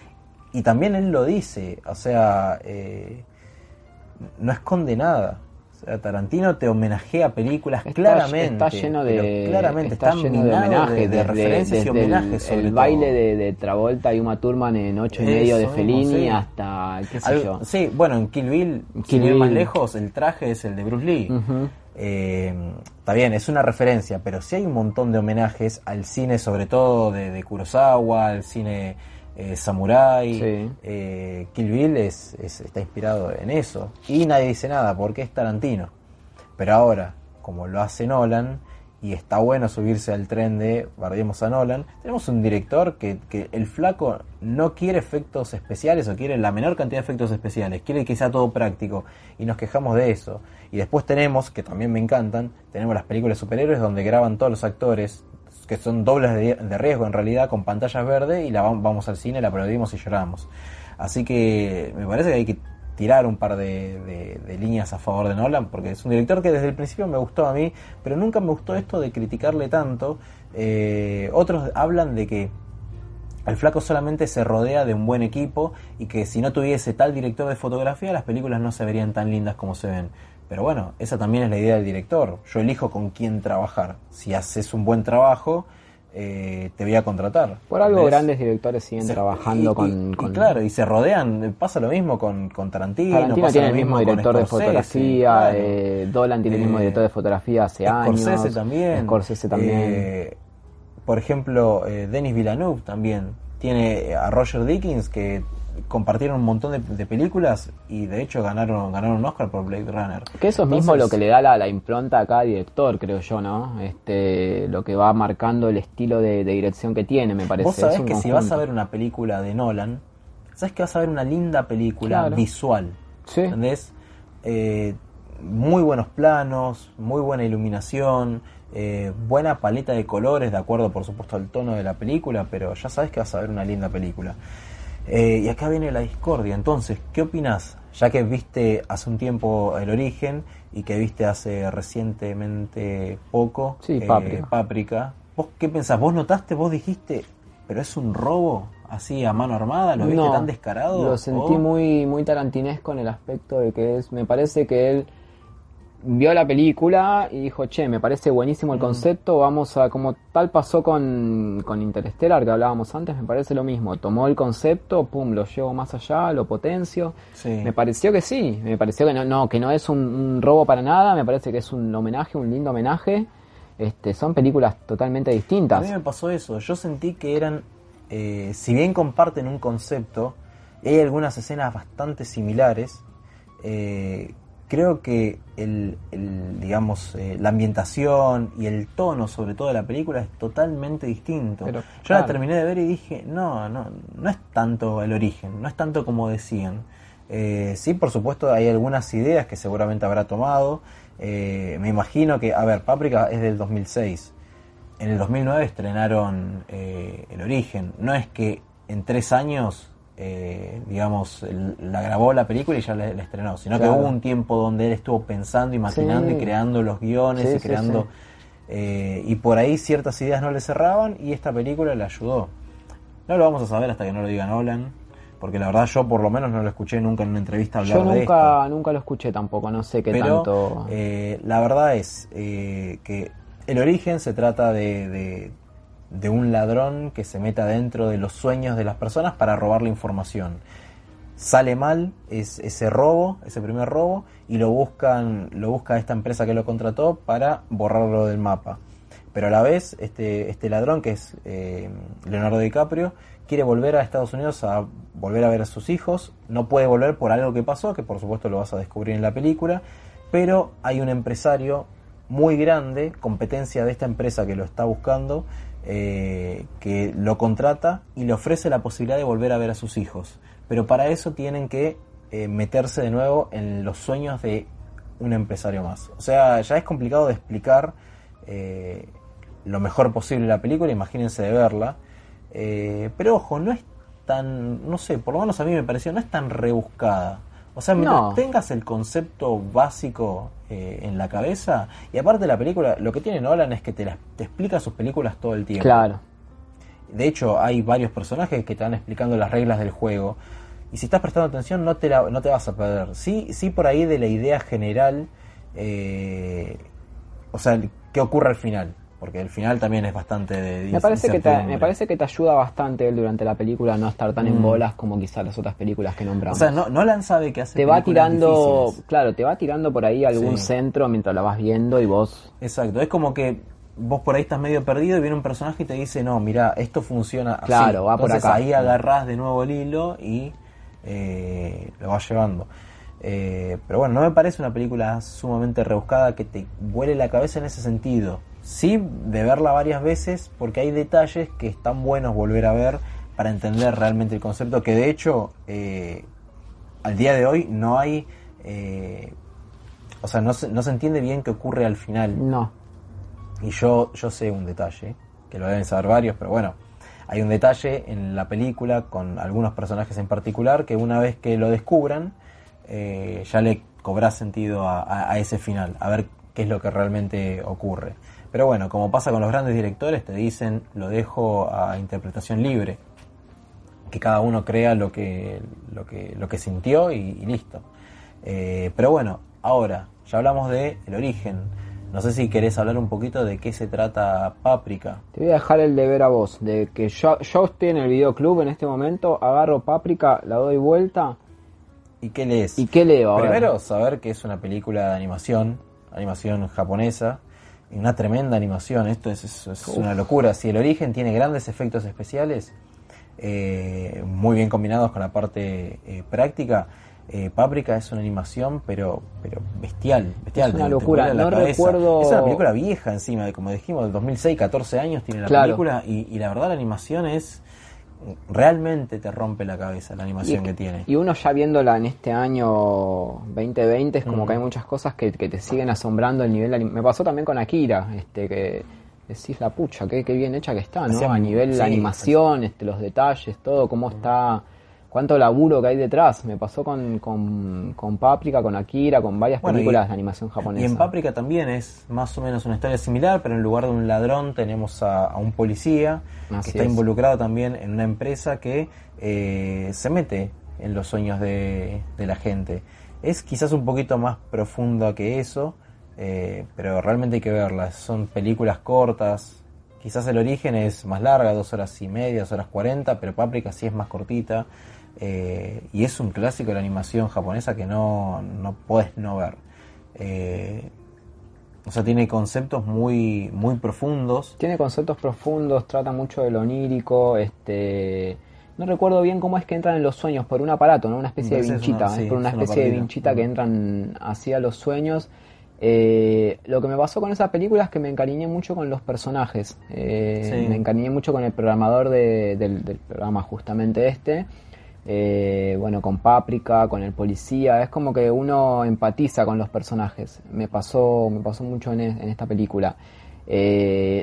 y también él lo dice, o sea, eh, no esconde nada. Tarantino te homenajea películas Está, claramente. está lleno de, claramente está está, lleno de homenajes, de, referencias desde y homenajes el, sobre el todo. baile de, de Travolta y Uma Thurman en ocho y medio de Fellini sí. hasta, qué sé Al- yo. sí, bueno, en Kill Bill, Kill sin ir más Bill. lejos, el traje es el de Bruce Lee. Eh, está bien, es una referencia, pero sí hay un montón de homenajes al cine, sobre todo de, de Kurosawa, al cine eh, samurai. Sí. Eh, Kill Bill es, es- está inspirado en eso. Y nadie dice nada porque es Tarantino. Pero ahora, como lo hace Nolan, y está bueno subirse al tren de Bardiemos a Nolan, tenemos un director que, que, el flaco no quiere efectos especiales o quiere la menor cantidad de efectos especiales, quiere que sea todo práctico y nos quejamos de eso. Y después tenemos, que también me encantan, tenemos las películas de superhéroes donde graban todos los actores, que son dobles de, riesgo en realidad, con pantallas verdes y la vamos al cine, la aplaudimos y lloramos. Así que me parece que hay que tirar un par de, líneas a favor de Nolan, porque es un director que desde el principio me gustó a mí, pero nunca me gustó esto de criticarle tanto. Eh, otros hablan de que el flaco solamente se rodea de un buen equipo y que si no tuviese tal director de fotografía las películas no se verían tan lindas como se ven. Pero bueno, esa también es la idea del director. Yo elijo con quién trabajar. Si haces un buen trabajo, eh, te voy a contratar. Por algo grandes directores siguen trabajando con, claro, y se rodean, pasa lo mismo con, con Tarantino. Tarantino tiene el mismo director de fotografía, eh, Dolan tiene el mismo eh, director de fotografía hace años. Scorsese también. Scorsese también. por ejemplo, Denis Villeneuve también. Tiene a Roger Dickens que compartieron un montón de, películas y de hecho ganaron ganaron un Oscar por Blade Runner. Que eso es mismo lo que le da la, la, impronta a cada director, creo yo, ¿no? Este, lo que va marcando el estilo de, dirección que tiene, me parece. Vos sabés que si vas a ver una película de Nolan, sabes que vas a ver una linda película visual. Sí. ¿Entendés? Eh, muy buenos planos, muy buena iluminación, eh, buena paleta de colores, de acuerdo por supuesto al tono de la película, pero ya sabes que vas a ver una linda película. Eh, y acá viene la discordia. Entonces, ¿qué opinas? Ya que viste hace un tiempo el origen y que viste hace recientemente poco sí, eh, Páprica. ¿Vos qué pensás? ¿Vos notaste, vos dijiste, pero es un robo así a mano armada? ¿Lo viste tan descarado? Lo sentí muy, muy tarantinesco en el aspecto de que es, me parece que él vio la película y dijo, che, me parece buenísimo el mm. concepto, vamos a, como tal pasó con, con Interstellar, que hablábamos antes, me parece lo mismo, tomó el concepto, pum, lo llevo más allá, lo potencio, me pareció que sí, me pareció que no, no que no es un, robo para nada, me parece que es un homenaje, un lindo homenaje, este, son películas totalmente distintas. A mí me pasó eso, yo sentí que eran, eh, si bien comparten un concepto, y hay algunas escenas bastante similares, eh, creo que el, digamos eh, la ambientación y el tono sobre todo de la película es totalmente distinto. Yo la terminé de ver y dije no no no es tanto el origen no es tanto como decían. Eh, sí por supuesto hay algunas ideas que seguramente habrá tomado. Eh, me imagino que a ver Páprica es del 2006 en el 2009 estrenaron el origen. No es que en tres años eh, digamos, la grabó la película y ya la, estrenó, sino que hubo un tiempo donde él estuvo pensando, imaginando y creando los guiones y creando... Eh, y por ahí ciertas ideas no le cerraban y esta película le ayudó. No lo vamos a saber hasta que no lo diga Nolan, porque la verdad yo por lo menos no lo escuché nunca en una entrevista hablar yo nunca, de esto. nunca lo escuché tampoco, no sé qué tanto... Eh, la verdad es que el origen se trata de de un ladrón que se meta dentro de los sueños de las personas para robar la información. Sale mal es, ese robo, ese primer robo, y lo buscan, lo busca esta empresa que lo contrató para borrarlo del mapa. Pero a la vez, este, este ladrón, que es eh, Leonardo DiCaprio, quiere volver a Estados Unidos a volver a ver a sus hijos. No puede volver por algo que pasó, que por supuesto lo vas a descubrir en la película. Pero hay un empresario muy grande, competencia de esta empresa que lo está buscando, eh, que lo contrata y le ofrece la posibilidad de volver a ver a sus hijos. Pero para eso tienen que eh, meterse de nuevo en los sueños de un empresario más. O sea, ya es complicado de explicar eh, lo mejor posible la película, imagínense de verla. pero ojo, no es tan, no sé, por lo menos a mí me pareció, no es tan rebuscada. O sea, mientras tengas el concepto básico eh, en la cabeza, y aparte la película, lo que tiene Nolan es que te, te explica sus películas todo el tiempo. Claro. De hecho, hay varios personajes que te van explicando las reglas del juego. Y si estás prestando atención, no te, no te vas a perder. Sí, sí por ahí de la idea general, eh, o sea, qué ocurre al final porque el final también es bastante de me parece que te, me parece que te ayuda bastante él durante la película a no estar tan en mm. bolas como quizás las otras películas que nombramos. O sea no Nolan sabe que hace te va tirando claro te va tirando por ahí algún centro mientras la vas viendo y vos exacto es como que vos por ahí estás medio perdido y viene un personaje y te dice no mira esto funciona así claro va por acá. ahí agarrás de nuevo el hilo y eh, lo vas llevando. Eh, pero bueno no me parece una película sumamente rebuscada que te vuele la cabeza en ese sentido sí de verla varias veces porque hay detalles que están buenos volver a ver para entender realmente el concepto, que de hecho eh, al día de hoy no hay, eh, o sea, no se, no se entiende bien qué ocurre al final. No. Y yo, yo sé un detalle, que lo deben saber varios, pero bueno, hay un detalle en la película con algunos personajes en particular que una vez que lo descubran, eh, ya le cobra sentido a, a- a ese final, a ver qué es lo que realmente ocurre. Pero bueno, como pasa con los grandes directores, te dicen, lo dejo a interpretación libre, que cada uno crea lo que, lo que, lo que sintió y, y listo. Eh, pero bueno, ahora, ya hablamos de el origen. No sé si querés hablar un poquito de qué se trata Páprica. Te voy a dejar el deber a vos, de que yo, yo estoy en el videoclub en este momento, agarro Páprica, la doy vuelta ¿Y qué lees? y ¿qué leo? Primero, saber que es una película de animación, animación japonesa, una tremenda animación, esto es, es- es una locura. Si el origen tiene grandes efectos especiales, eh, muy bien combinados con la parte eh, práctica, eh, Paprika es una animación, pero pero bestial, bestial. Es una te- te locura, la no cabeza. recuerdo- Es una película vieja encima, de- como dijimos, del 2006, 14 años tiene la Claro. película, y, y la verdad la animación es... Realmente te rompe la cabeza la animación que tiene. Y uno ya viéndola en este año 2020 es como Mm. que hay muchas cosas que, que te siguen asombrando el nivel. de Me pasó también con Akira, este que decís la pucha, qué, qué bien hecha que está, ¿no? Hacía- a nivel sí, de animación, este, los detalles, todo, cómo está, cuánto laburo que hay detrás. Me pasó con, con, con Paprika, con Akira, con varias Bueno, y- películas de animación japonesa. Y en Páprica también es más o menos una historia similar, pero en lugar de un ladrón tenemos a, a un policía Así que está es. involucrado también en una empresa que eh, se mete en los sueños de, de la gente. Es quizás un poquito más profunda que eso, eh, pero realmente hay que verlas. Son películas cortas. Quizás el origen es más larga, dos horas y media, dos horas cuarenta, pero Páprica sí es más cortita. eh, y es un clásico de la animación japonesa que no, no puedes no ver. Eh, o sea, tiene conceptos muy, muy profundos. Tiene conceptos profundos, trata mucho de lo onírico, este... No recuerdo bien cómo es que entran en los sueños, por un aparato, ¿no? Una especie de es vinchita, una- sí, es por una es una especie de vinchita que entran hacia los sueños. Eh, lo que me pasó con esa película es que me encariñé mucho con los personajes. Eh, Sí. Me encariñé mucho con el programador de- del, del programa, justamente este. Eh, bueno, con Páprica, con el policía. Es como que uno empatiza con los personajes. Me pasó, me pasó mucho en, en esta película.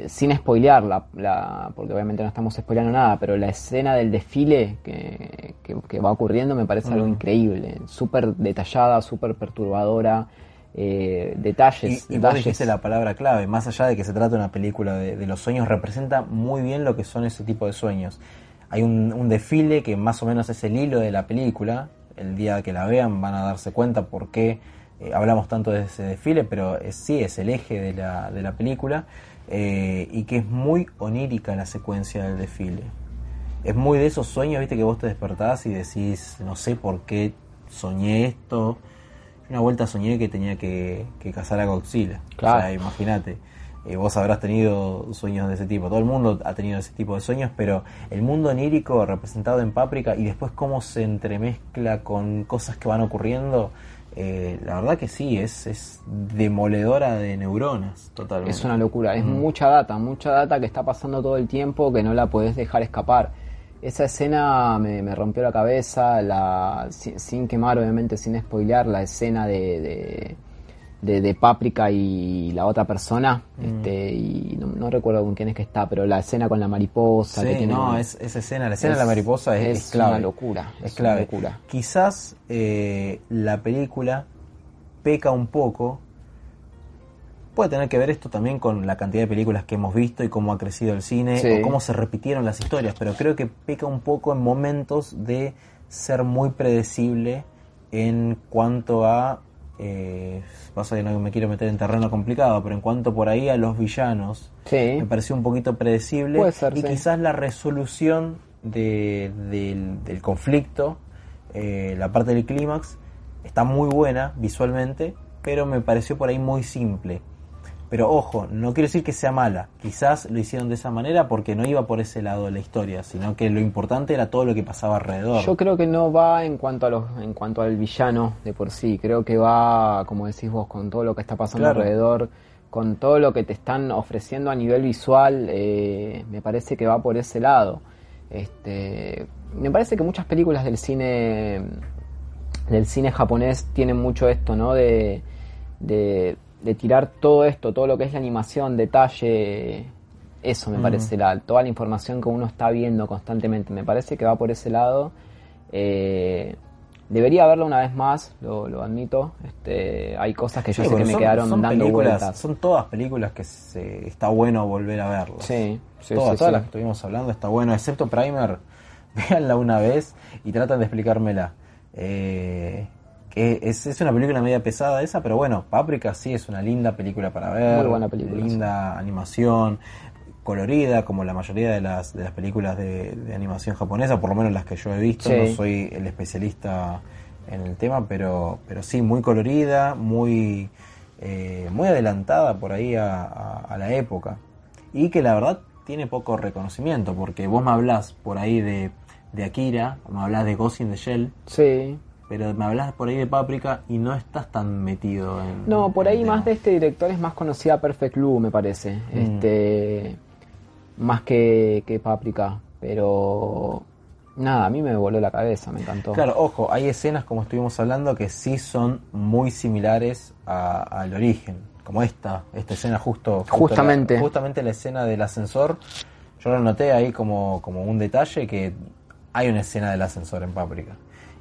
Sin spoilear, la, la- porque obviamente no estamos spoileando nada, pero la escena del desfile que, que- que va ocurriendo me parece algo increíble. Súper detallada, súper perturbadora. Eh, detalles. Y, y vos dijiste la palabra clave, más allá de que se trata de una película de, de los sueños, representa muy bien lo que son ese tipo de sueños. Hay un, un desfile que más o menos es el hilo de la película. El día que la vean van a darse cuenta por qué eh, hablamos tanto de ese desfile, pero es- sí es el eje de la, de la película eh, y que es muy onírica la secuencia del desfile. Es muy de esos sueños, viste, que vos te despertás y decís, no sé por qué soñé esto. Una vuelta soñé que tenía que, que cazar a Godzilla. Claro. O sea, imagínate. eh, vos habrás tenido sueños de ese tipo. Todo el mundo ha tenido ese tipo de sueños, pero el mundo onírico representado en Páprica y después cómo se entremezcla con cosas que van ocurriendo, eh, la verdad que sí, es, es demoledora de neuronas, totalmente. Es una locura, es Mm. mucha data, mucha data que está pasando todo el tiempo que no la podés dejar escapar. Esa escena me, me rompió la cabeza, la, sin, sin quemar, obviamente, sin spoilear, la escena de, de, de, de Páprica y la otra persona, Mm. este, y no, no recuerdo con quién es que está, pero la escena con la mariposa. Sí, que tiene- no, es, esa escena, la escena es- de la mariposa es, es es clave. una locura, Es, una clave. locura. Quizás eh, la película peca un poco. Puede tener que ver esto también con la cantidad de películas que hemos visto y cómo ha crecido el cine Sí. o cómo se repitieron las historias, pero creo que peca un poco en momentos de ser muy predecible en cuanto a eh, pasa que no me quiero meter en terreno complicado, pero en cuanto por ahí a los villanos, Sí, me pareció un poquito predecible Puede ser, y sí. quizás la resolución de- del, del conflicto, eh, la parte del clímax, está muy buena visualmente, pero me pareció por ahí muy simple. Pero ojo, no quiero decir que sea mala, quizás lo hicieron de esa manera porque no iba por ese lado de la historia, sino que lo importante era todo lo que pasaba alrededor. Yo creo que no va en cuanto a los, en cuanto al villano de por sí. Creo que va, como decís vos, con todo lo que está pasando Claro. alrededor, con todo lo que te están ofreciendo a nivel visual, eh, me parece que va por ese lado. Este, me parece que muchas películas del cine del cine japonés tienen mucho esto, ¿no? De, de, tirar todo esto, todo lo que es la animación, detalle, eso me parece, la, toda la información que uno está viendo constantemente, me parece que va por ese lado. Eh, debería verlo una vez más, lo, admito. Este, hay cosas que yo sé que me quedaron dando vueltas. Son todas películas que se, está bueno volver a verlas. Sí, todas, las que estuvimos hablando está bueno, excepto Primer. Véanla una vez y tratan de explicármela. Eh, que es, es, una película media pesada esa, pero bueno, Paprika sí es una linda película para ver. Muy buena película. Linda animación, colorida, como la mayoría de las, de las películas de, animación japonesa, por lo menos las que yo he visto. No soy el especialista en el tema, pero, pero sí, muy colorida, muy, eh, muy adelantada por ahí a, la época. Y que la verdad tiene poco reconocimiento, porque vos me hablas por ahí de, de Akira, me hablas de Ghost in the Shell. Sí pero me hablas por ahí de Paprika y no estás tan metido en. No, por ahí más de este director es más conocida Perfect Blue, me parece. Mm. Este, más que, que Paprika, pero nada, a mí me voló la cabeza, me encantó. Claro, ojo, hay escenas como estuvimos hablando que sí son muy similares al origen, como esta, esta escena justo, justamente, la, justamente la escena del ascensor. Yo lo noté ahí como, como un detalle que hay una escena del ascensor en Paprika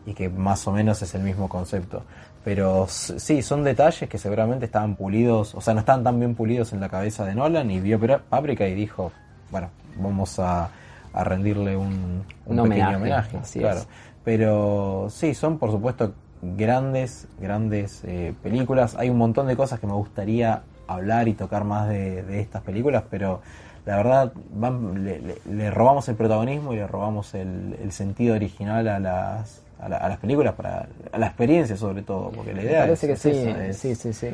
y que más o menos es el mismo concepto. Pero sí, son detalles que seguramente estaban pulidos, o sea, no estaban tan bien pulidos en la cabeza de Nolan y vio Paprika y dijo, bueno, vamos a, rendirle un, pequeño homenaje. claro. Pero sí, son por supuesto grandes, grandes eh, películas. Hay un montón de cosas que me gustaría hablar y tocar más de, estas películas, pero la verdad le, robamos el protagonismo y le robamos el, el sentido original a las, a, las películas, para a la experiencia sobre todo, porque la idea es, que sí, sí, sí,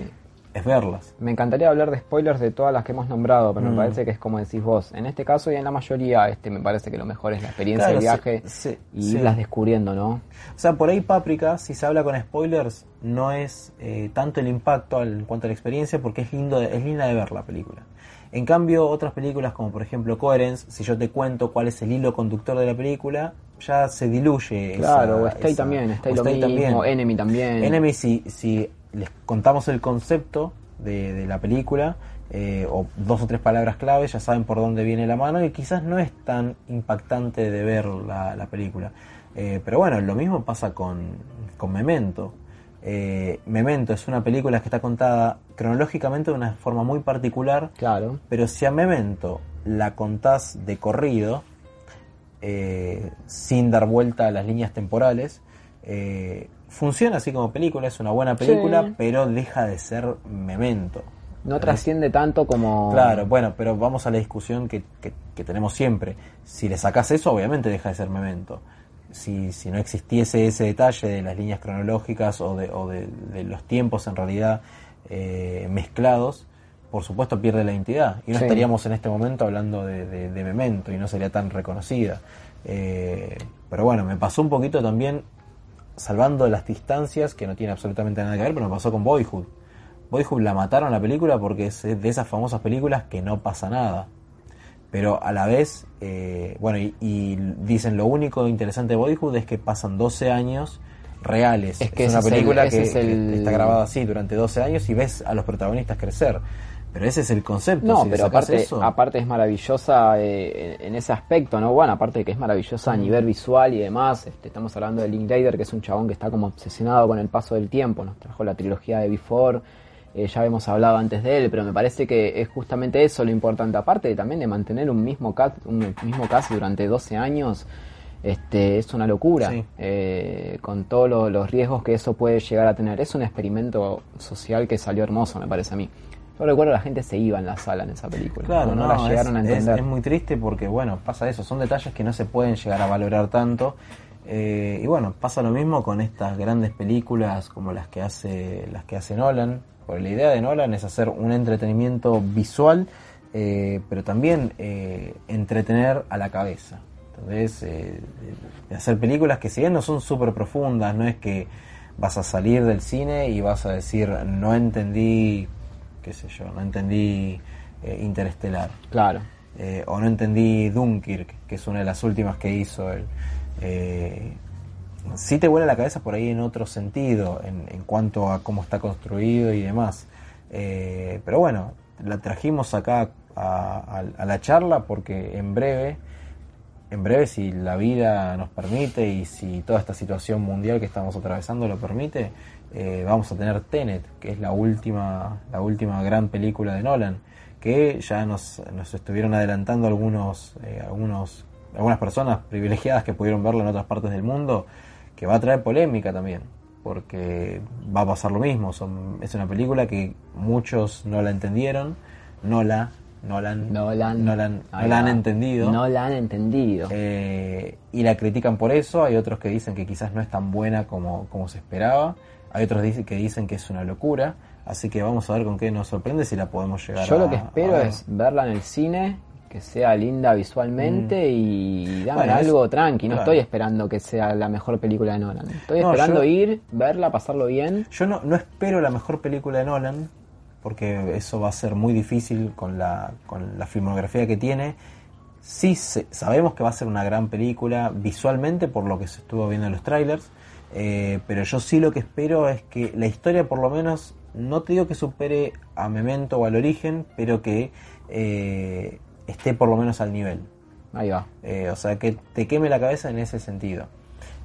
es verlas. Me encantaría hablar de spoilers de todas las que hemos nombrado, pero me mm. parece que es como decís vos. En este caso y en la mayoría, este me parece que lo mejor es la experiencia del viaje y irlas descubriendo, ¿no? O sea, por ahí Páprica, si se habla con spoilers, no es eh, tanto el impacto en cuanto a la experiencia, porque es lindo, es linda de ver la película. En cambio, otras películas como por ejemplo Coherence, si yo te cuento cuál es el hilo conductor de la película, ya se diluye. Claro, esa, o Stay también, Stay, lo mismo, también. Enemy también. Enemy, si, si les contamos el concepto de, la película, eh, o dos o tres palabras claves, ya saben por dónde viene la mano y quizás no es tan impactante de ver la, película. Eh, pero bueno, lo mismo pasa con, con Memento. Eh, Memento es una película que está contada cronológicamente de una forma muy particular. Claro. Pero si a Memento la contás de corrido, eh, sin dar vuelta a las líneas temporales, eh, funciona así como película, es una buena película, pero deja de ser Memento. No trasciende tanto como... Claro, bueno, pero vamos a la discusión que, que tenemos siempre. Si le sacas eso, obviamente deja de ser Memento si, si no existiese ese detalle de las líneas cronológicas o de, o de, los tiempos en realidad eh, mezclados, por supuesto pierde la identidad. Y no estaríamos en este momento hablando de, Memento y no sería tan reconocida. Eh, pero bueno, me pasó un poquito también, salvando las distancias, que no tiene absolutamente nada que ver, pero me pasó con Boyhood. Boyhood la mataron la película porque es de esas famosas películas que no pasa nada pero a la vez, eh, bueno, y, dicen lo único interesante de Boyhood es que pasan 12 años reales. Es que es una película que, está grabada así durante 12 años y ves a los protagonistas crecer. Pero ese es el concepto. No, pero aparte, aparte es maravillosa eh, en ese aspecto, ¿no? Bueno, aparte de que es maravillosa a mm. nivel visual y demás, este, estamos hablando de Linklater, que es un chabón que está como obsesionado con el paso del tiempo, nos trajo la trilogía de Before, eh, ya habíamos hablado antes de él, pero me parece que es justamente eso lo importante, aparte también de mantener un mismo cast, un mismo cast durante 12 años, este, es una locura, eh, con todos los riesgos que eso puede llegar a tener. Es un experimento social que salió hermoso, me parece a mí. Yo recuerdo la gente se iba en la sala en esa película. Claro, no, la llegaron a entender. Es, muy triste porque, bueno, pasa eso, son detalles que no se pueden llegar a valorar tanto. Eh, y bueno, pasa lo mismo con estas grandes películas como las que hace, las que hace Nolan, la idea de Nolan es hacer un entretenimiento visual, eh, pero también eh, entretener a la cabeza. Entonces, hacer películas que si bien no son súper profundas, no es que vas a salir del cine y vas a decir no entendí qué sé yo, no entendí Interestelar. Claro. O no entendí Dunkirk, que es una de las últimas que hizo él. Eh, sí te vuela la cabeza por ahí en otro sentido, en, cuanto a cómo está construido y demás. Eh, pero bueno, la trajimos acá a la charla porque en breve, en breve si la vida nos permite y si toda esta situación mundial que estamos atravesando lo permite, eh, vamos a tener Tenet, que es la última, la última gran película de Nolan, que ya nos, nos estuvieron adelantando algunos, eh, algunos, algunas personas privilegiadas que pudieron verla en otras partes del mundo, que va a traer polémica también, porque va a pasar lo mismo. Son, es una película que muchos no la entendieron, no la, no la, han- No la no la han- no ahí la han va. entendido. No la han entendido. Eh, y la critican por eso. Hay otros que dicen que quizás no es tan buena como, como se esperaba. Hay otros que dicen que es una locura. Así que vamos a ver con qué nos sorprende si la podemos llegar Yo a lo que espero es verla en el cine, que sea linda visualmente y dame Mm. Bueno, es- algo tranqui. No claro. estoy esperando que sea la mejor película de Nolan. Estoy No, esperando yo- ir, verla, pasarlo bien. Yo no, no espero la mejor película de Nolan, porque eso va a ser muy difícil con la, con la filmografía que tiene. Sí se- sabemos que va a ser una gran película visualmente por lo que se estuvo viendo en los trailers, eh, pero yo sí lo que espero es que la historia por lo menos, no te digo que supere a Memento o al origen, pero que eh, esté por lo menos al nivel. Ahí va. Eh, o sea, que te queme la cabeza en ese sentido.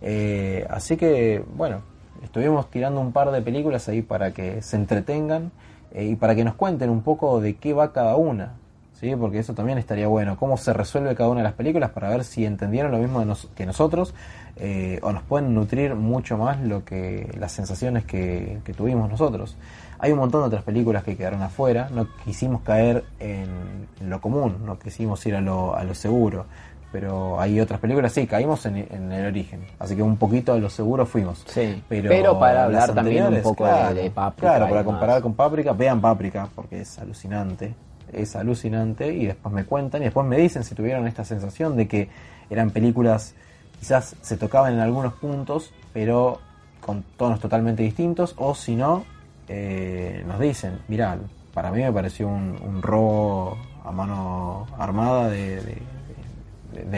Eh, así que, bueno, estuvimos tirando un par de películas ahí para que se entretengan eh, y para que nos cuenten un poco de qué va cada una. ¿Sí? Porque eso también estaría bueno, cómo se resuelve cada una de las películas para ver si entendieron lo mismo de nos- que nosotros eh, o nos pueden nutrir mucho más lo que las sensaciones que, que tuvimos nosotros. Hay un montón de otras películas que quedaron afuera, no quisimos caer en, lo común, no quisimos ir a lo, a lo seguro, pero hay otras películas, sí, caímos en, en el origen, así que un poquito a lo seguro fuimos. Sí. Pero, Pero, para hablar también un poco claro, de, de Paprika Claro, para comparar con Páprica, vean Páprica, porque es alucinante, es alucinante, y después me cuentan, y después me dicen si tuvieron esta sensación de que eran películas, quizás se tocaban en algunos puntos, pero con tonos totalmente distintos, o si no, eh, nos dicen, mirá, para mí me pareció un, robo a mano armada de,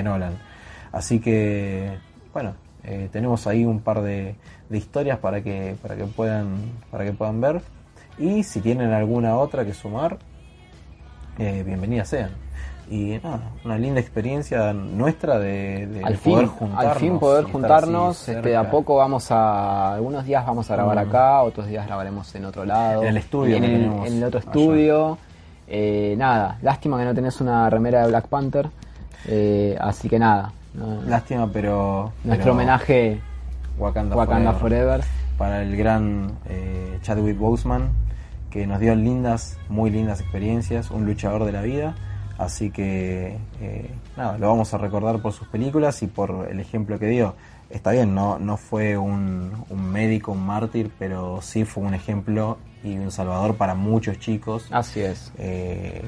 Nolan. Así que, bueno, eh, tenemos ahí un par de, de historias para que, para que puedan, para que puedan ver. Y si tienen alguna otra que sumar, eh, bienvenidas sean. Y nada, una linda experiencia nuestra de, de al poder fin, juntarnos. al fin poder juntarnos, este, a poco vamos a, algunos días vamos a grabar Mm. acá, otros días grabaremos en otro lado. En el estudio en el, tenemos en el otro estudio. Eh, nada, lástima que no tenés una remera de Black Panther, eh, así que nada. no- Lástima, pero. nuestro pero homenaje Wakanda, Wakanda Forever. Forever. para el gran eh, Chadwick Boseman, que nos dio lindas, muy lindas experiencias, un luchador de la vida. Así que, eh, nada, lo vamos a recordar por sus películas y por el ejemplo que dio. Está bien, no, no fue un, un médico, un mártir, pero sí fue un ejemplo y un salvador para muchos chicos. Así es. Eh,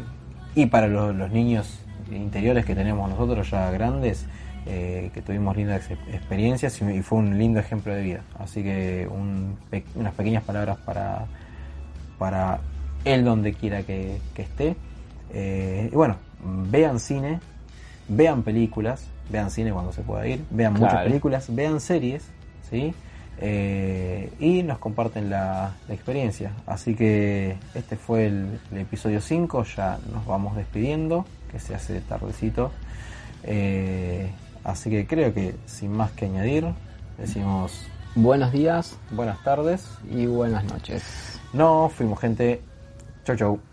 y para los, los niños interiores que tenemos nosotros ya grandes, eh, que tuvimos lindas ex- experiencias y, y fue un lindo ejemplo de vida. Así que un pe- unas pequeñas palabras para, para él donde quiera que, que esté. Eh, y bueno, vean cine, vean películas, vean cine cuando se pueda ir, vean muchas películas, vean series, ¿sí? Eh, y nos comparten la, la experiencia. Así que este fue el, el episodio 5, ya nos vamos despidiendo, que se hace tardecito. Eh, así que creo que sin más que añadir, decimos Buenos días buenas tardes. y buenas noches. No, fuimos gente. Chau chau.